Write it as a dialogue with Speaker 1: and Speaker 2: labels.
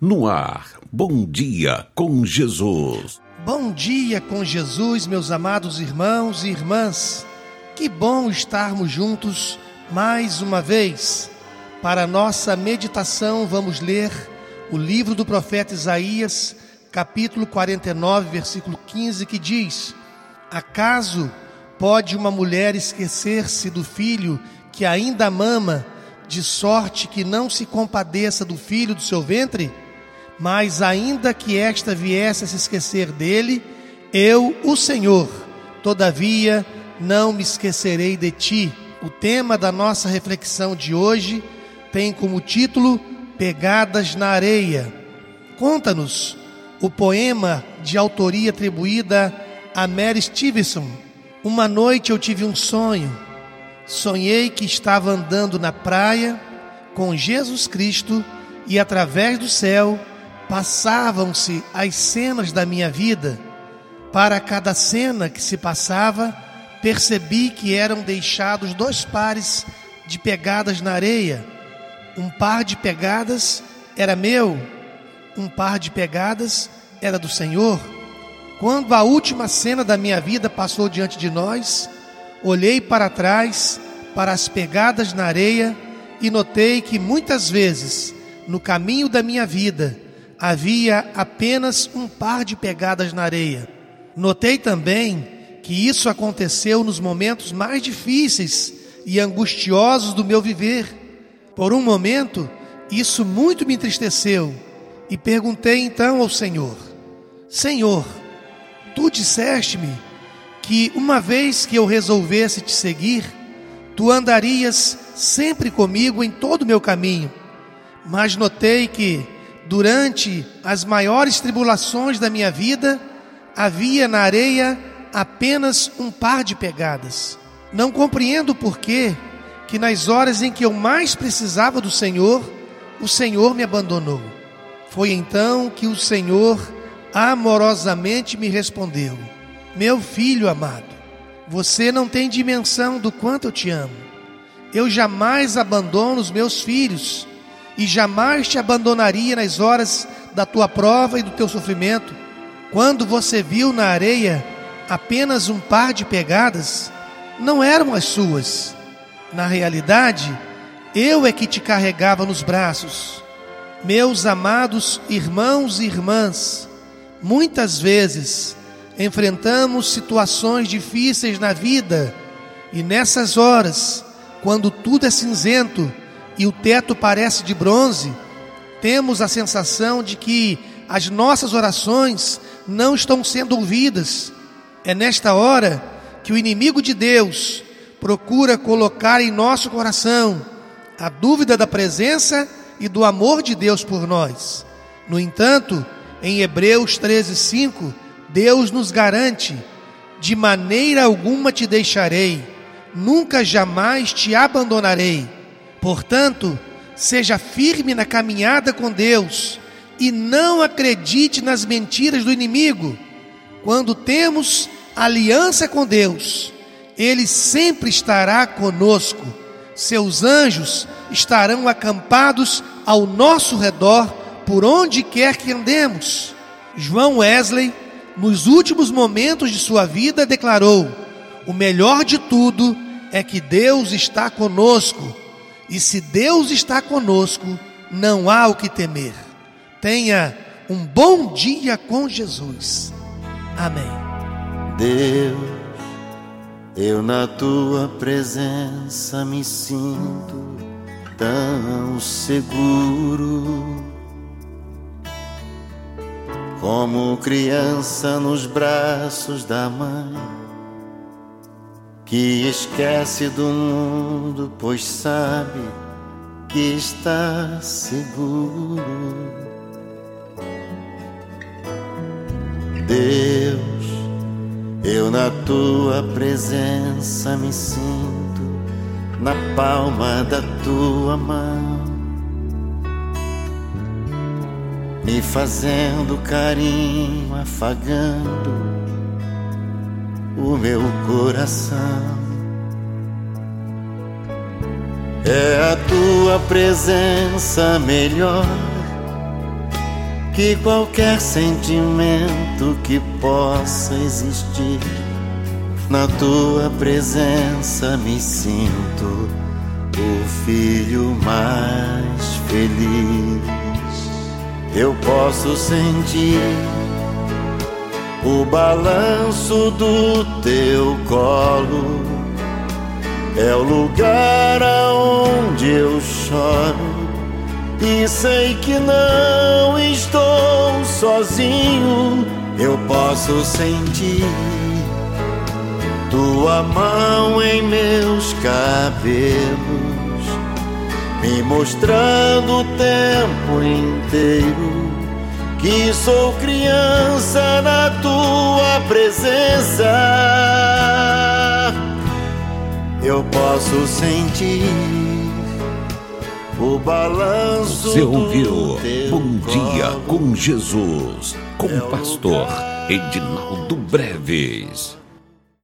Speaker 1: No ar, Bom Dia com Jesus.
Speaker 2: Bom dia com Jesus, meus amados irmãos e irmãs. Que bom estarmos juntos mais uma vez. Para nossa meditação, vamos ler o livro do profeta Isaías, capítulo 49, versículo 15, que diz: Acaso pode uma mulher esquecer-se do filho que ainda mama, de sorte que não se compadeça do filho do seu ventre? Mas ainda que esta viesse a se esquecer dele, eu, o Senhor, todavia não me esquecerei de ti. O tema da nossa reflexão de hoje tem como título Pegadas na Areia. Conta-nos o poema de autoria atribuída a Mary Stevenson. Uma noite eu tive um sonho. Sonhei que estava andando na praia com Jesus Cristo e através do céu passavam-se as cenas da minha vida. Para cada cena que se passava, percebi que eram deixados dois pares de pegadas na areia. Um par de pegadas era meu, um par de pegadas era do Senhor. Quando a última cena da minha vida passou diante de nós, olhei para trás, para as pegadas na areia e notei que muitas vezes, no caminho da minha vida, havia apenas um par de pegadas na areia. Notei também que isso aconteceu nos momentos mais difíceis e angustiosos do meu viver. Por um momento, isso muito me entristeceu e perguntei então ao Senhor: Senhor, tu disseste-me que uma vez que eu resolvesse te seguir, tu andarias sempre comigo em todo o meu caminho. Mas notei que durante as maiores tribulações da minha vida, havia na areia apenas um par de pegadas. Não compreendo por que que nas horas em que eu mais precisava do Senhor, o Senhor me abandonou. Foi então que o Senhor amorosamente me respondeu: Meu filho amado, você não tem dimensão do quanto eu te amo. Eu jamais abandono os meus filhos e jamais te abandonaria nas horas da tua prova e do teu sofrimento. Quando você viu na areia apenas um par de pegadas, não eram as suas. Na realidade, eu é que te carregava nos braços. Meus amados irmãos e irmãs, muitas vezes enfrentamos situações difíceis na vida e nessas horas, quando tudo é cinzento, e o teto parece de bronze, temos a sensação de que as nossas orações não estão sendo ouvidas. É nesta hora que o inimigo de Deus procura colocar em nosso coração a dúvida da presença e do amor de Deus por nós. No entanto, em Hebreus 13:5, Deus nos garante: de maneira alguma te deixarei, nunca jamais te abandonarei. Portanto, seja firme na caminhada com Deus e não acredite nas mentiras do inimigo. Quando temos aliança com Deus, Ele sempre estará conosco. Seus anjos estarão acampados ao nosso redor por onde quer que andemos. João Wesley, nos últimos momentos de sua vida, declarou: O melhor de tudo é que Deus está conosco e se Deus está conosco, não há o que temer. Tenha um bom dia com Jesus. Amém.
Speaker 3: Deus, eu na tua presença me sinto tão seguro. Como criança nos braços da mãe que esquece do mundo, pois sabe que está seguro. Deus, eu na tua presença me sinto na palma da tua mão, me fazendo carinho, afagando o meu coração. É a tua presença melhor que qualquer sentimento que possa existir, na tua presença me sinto o filho mais feliz. Eu posso sentir o balanço do teu colo. É o lugar aonde eu choro e sei que não estou sozinho. Eu posso sentir tua mão em meus cabelos, me mostrando o tempo inteiro que sou criança na tua presença. Eu posso sentir o balanço.
Speaker 1: Você ouviu Bom Dia com Jesus, com o pastor Edinaldo Breves.